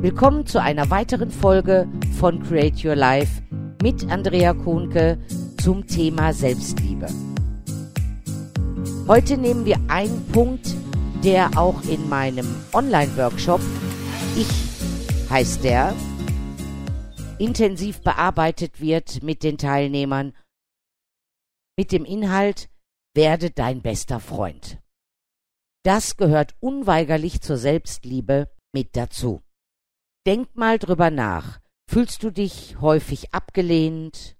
Willkommen zu einer weiteren Folge von Create Your Life mit Andrea Kuhnke zum Thema Selbstliebe. Heute nehmen wir einen Punkt, der auch in meinem Online-Workshop Ich heißt der, intensiv bearbeitet wird mit den Teilnehmern mit dem Inhalt Werde dein bester Freund. Das gehört unweigerlich zur Selbstliebe mit dazu. Denk mal drüber nach. Fühlst du dich häufig abgelehnt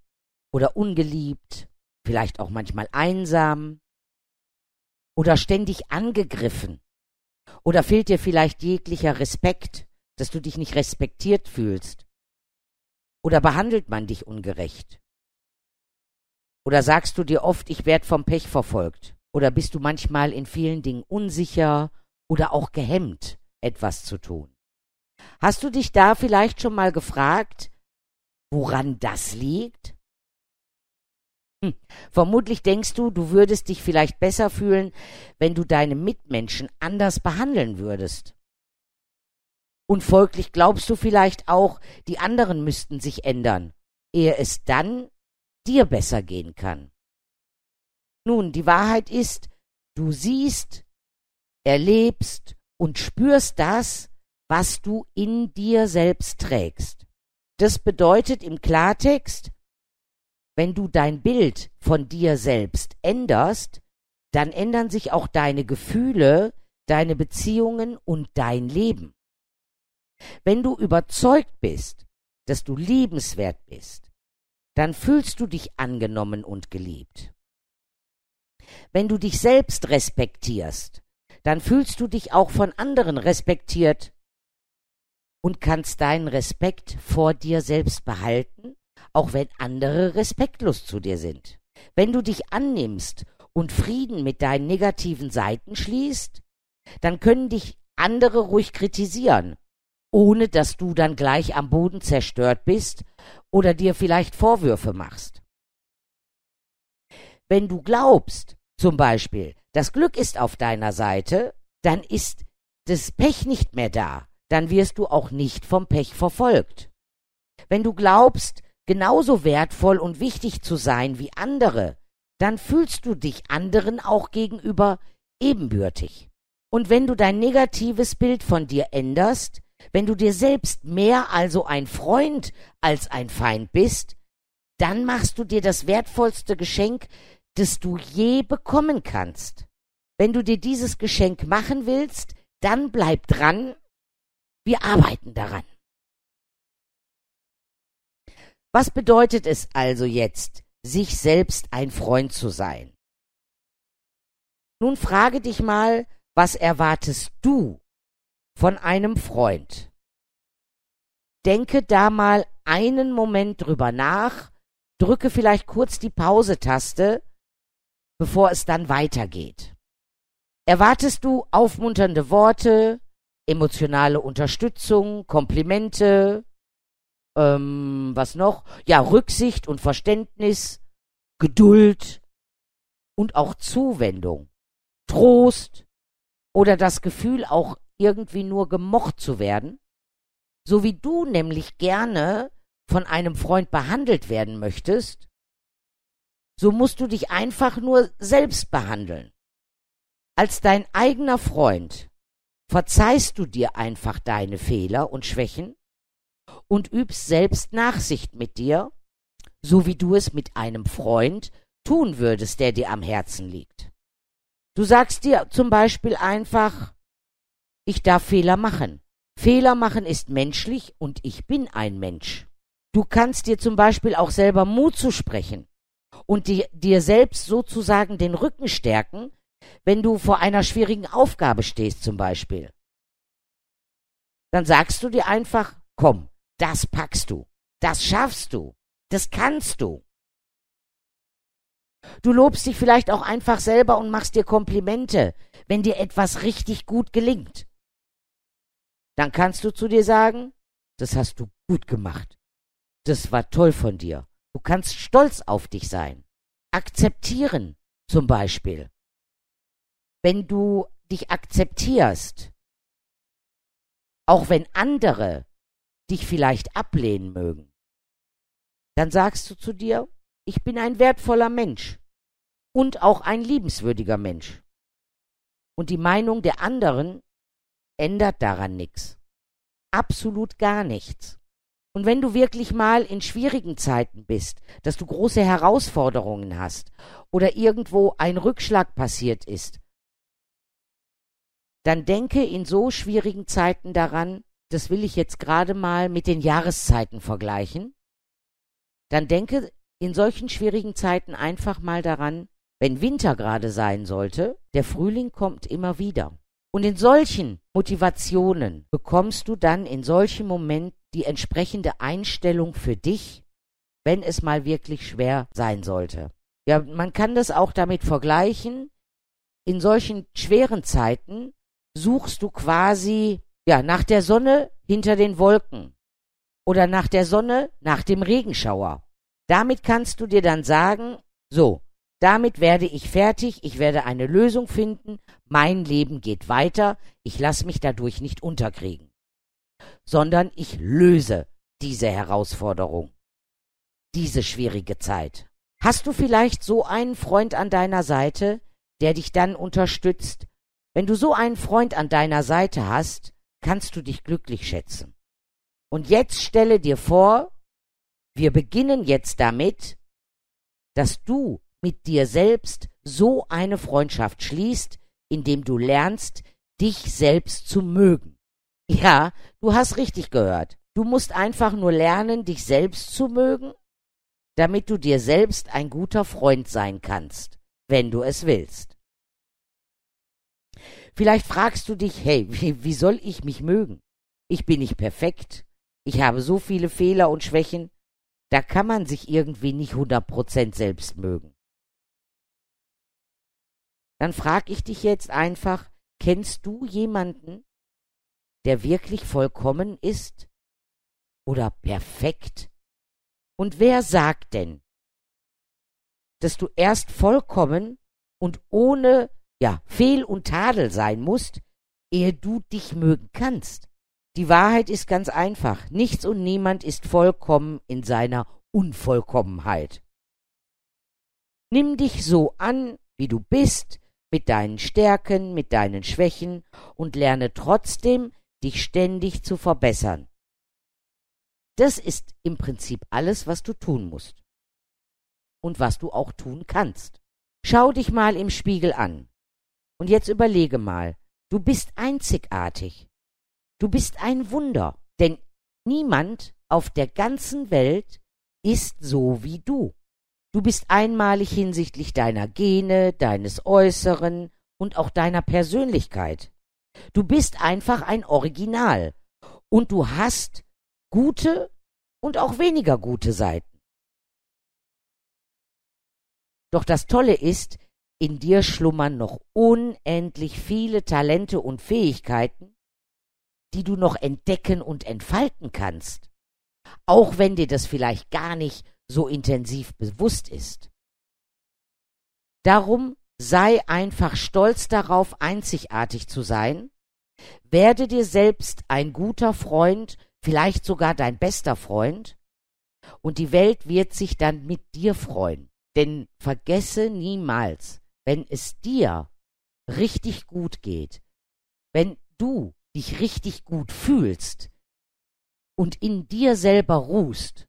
oder ungeliebt, vielleicht auch manchmal einsam oder ständig angegriffen? Oder fehlt dir vielleicht jeglicher Respekt, dass du dich nicht respektiert fühlst? Oder behandelt man dich ungerecht? Oder sagst du dir oft, ich werde vom Pech verfolgt? Oder bist du manchmal in vielen Dingen unsicher oder auch gehemmt, etwas zu tun? Hast du dich da vielleicht schon mal gefragt, woran das liegt? Hm. Vermutlich denkst du, du würdest dich vielleicht besser fühlen, wenn du deine Mitmenschen anders behandeln würdest. Und folglich glaubst du vielleicht auch, die anderen müssten sich ändern, ehe es dann dir besser gehen kann. Nun, die Wahrheit ist, du siehst, erlebst und spürst das, was du in dir selbst trägst. Das bedeutet im Klartext, wenn du dein Bild von dir selbst änderst, dann ändern sich auch deine Gefühle, deine Beziehungen und dein Leben. Wenn du überzeugt bist, dass du liebenswert bist, dann fühlst du dich angenommen und geliebt. Wenn du dich selbst respektierst, dann fühlst du dich auch von anderen respektiert und kannst deinen Respekt vor dir selbst behalten, auch wenn andere respektlos zu dir sind. Wenn du dich annimmst und Frieden mit deinen negativen Seiten schließt, dann können dich andere ruhig kritisieren, ohne dass du dann gleich am Boden zerstört bist oder dir vielleicht Vorwürfe machst. Wenn du glaubst, zum Beispiel, das Glück ist auf deiner Seite, dann ist das Pech nicht mehr da, dann wirst du auch nicht vom Pech verfolgt. Wenn du glaubst, genauso wertvoll und wichtig zu sein wie andere, dann fühlst du dich anderen auch gegenüber ebenbürtig. Und wenn du dein negatives Bild von dir änderst, wenn du dir selbst mehr also ein Freund als ein Feind bist, dann machst du dir das wertvollste Geschenk, das du je bekommen kannst. Wenn du dir dieses Geschenk machen willst, dann bleib dran wir arbeiten daran. Was bedeutet es also jetzt, sich selbst ein Freund zu sein? Nun frage dich mal, was erwartest du von einem Freund? Denke da mal einen Moment drüber nach, drücke vielleicht kurz die Pause-Taste, bevor es dann weitergeht. Erwartest du aufmunternde Worte, emotionale Unterstützung, Komplimente, ähm, was noch? Ja, Rücksicht und Verständnis, Geduld und auch Zuwendung, Trost oder das Gefühl auch irgendwie nur gemocht zu werden, so wie du nämlich gerne von einem Freund behandelt werden möchtest, so musst du dich einfach nur selbst behandeln. Als dein eigener Freund verzeihst du dir einfach deine Fehler und Schwächen und übst selbst Nachsicht mit dir, so wie du es mit einem Freund tun würdest, der dir am Herzen liegt. Du sagst dir zum Beispiel einfach, ich darf Fehler machen. Fehler machen ist menschlich und ich bin ein Mensch. Du kannst dir zum Beispiel auch selber Mut zu sprechen und dir, dir selbst sozusagen den Rücken stärken, wenn du vor einer schwierigen Aufgabe stehst zum Beispiel, dann sagst du dir einfach, komm, das packst du, das schaffst du, das kannst du. Du lobst dich vielleicht auch einfach selber und machst dir Komplimente, wenn dir etwas richtig gut gelingt. Dann kannst du zu dir sagen, das hast du gut gemacht. Das war toll von dir. Du kannst stolz auf dich sein. Akzeptieren zum Beispiel wenn du dich akzeptierst, auch wenn andere dich vielleicht ablehnen mögen, dann sagst du zu dir, ich bin ein wertvoller Mensch und auch ein liebenswürdiger Mensch. Und die Meinung der anderen ändert daran nichts. Absolut gar nichts. Und wenn du wirklich mal in schwierigen Zeiten bist, dass du große Herausforderungen hast oder irgendwo ein Rückschlag passiert ist, dann denke in so schwierigen Zeiten daran, das will ich jetzt gerade mal mit den Jahreszeiten vergleichen, dann denke in solchen schwierigen Zeiten einfach mal daran, wenn Winter gerade sein sollte, der Frühling kommt immer wieder. Und in solchen Motivationen bekommst du dann in solchen Momenten die entsprechende Einstellung für dich, wenn es mal wirklich schwer sein sollte. Ja, man kann das auch damit vergleichen. In solchen schweren Zeiten suchst du quasi ja nach der Sonne hinter den Wolken oder nach der Sonne nach dem Regenschauer. Damit kannst du dir dann sagen, so, damit werde ich fertig, ich werde eine Lösung finden, mein Leben geht weiter, ich lasse mich dadurch nicht unterkriegen, sondern ich löse diese Herausforderung, diese schwierige Zeit. Hast du vielleicht so einen Freund an deiner Seite, der dich dann unterstützt? Wenn du so einen Freund an deiner Seite hast, kannst du dich glücklich schätzen. Und jetzt stelle dir vor, wir beginnen jetzt damit, dass du mit dir selbst so eine Freundschaft schließt, indem du lernst, dich selbst zu mögen. Ja, du hast richtig gehört. Du musst einfach nur lernen, dich selbst zu mögen, damit du dir selbst ein guter Freund sein kannst, wenn du es willst. Vielleicht fragst du dich, hey, wie, soll ich mich mögen? Ich bin nicht perfekt. Ich habe so viele Fehler und Schwächen. Da kann man sich irgendwie nicht hundert Prozent selbst mögen dann frag ich dich jetzt einfach, kennst du jemanden, der wirklich vollkommen ist oder perfekt? Und wer sagt denn, dass du erst vollkommen und ohne ja Fehl und Tadel sein musst, ehe du dich mögen kannst? Die Wahrheit ist ganz einfach. Nichts und niemand ist vollkommen in seiner Unvollkommenheit. Nimm dich so an, wie du bist, mit deinen Stärken, mit deinen Schwächen und lerne trotzdem, dich ständig zu verbessern. Das ist im Prinzip alles, was du tun musst. Und was du auch tun kannst. Schau dich mal im Spiegel an. Und jetzt überlege mal, du bist einzigartig. Du bist ein Wunder, denn niemand auf der ganzen Welt ist so wie du. Du bist einmalig hinsichtlich deiner Gene, deines Äußeren und auch deiner Persönlichkeit. Du bist einfach ein Original und du hast gute und auch weniger gute Seiten. Doch das Tolle ist, in dir schlummern noch unendlich viele Talente und Fähigkeiten, die du noch entdecken und entfalten kannst, auch wenn dir das vielleicht gar nicht so intensiv bewusst ist. Darum sei einfach stolz darauf, einzigartig zu sein, werde dir selbst ein guter Freund, vielleicht sogar dein bester Freund, und die Welt wird sich dann mit dir freuen. Denn vergesse niemals, wenn es dir richtig gut geht, wenn du dich richtig gut fühlst und in dir selber ruhst,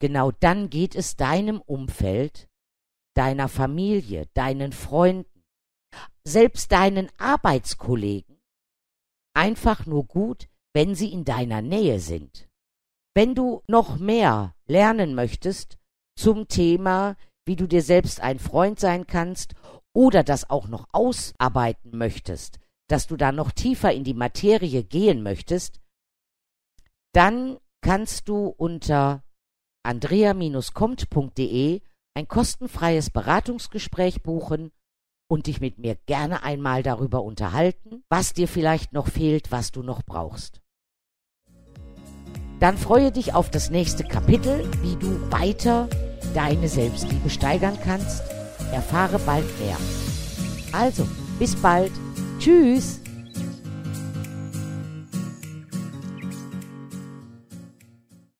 genau dann geht es deinem Umfeld, deiner Familie, deinen Freunden, selbst deinen Arbeitskollegen einfach nur gut, wenn sie in deiner Nähe sind. Wenn du noch mehr lernen möchtest zum Thema, wie du dir selbst ein Freund sein kannst oder das auch noch ausarbeiten möchtest, dass du da noch tiefer in die Materie gehen möchtest, dann kannst du unter andrea-kommt.de ein kostenfreies Beratungsgespräch buchen und dich mit mir gerne einmal darüber unterhalten, was dir vielleicht noch fehlt, was du noch brauchst. Dann freue dich auf das nächste Kapitel, wie du weiter deine Selbstliebe steigern kannst. Erfahre bald mehr. Also, bis bald. Tschüss.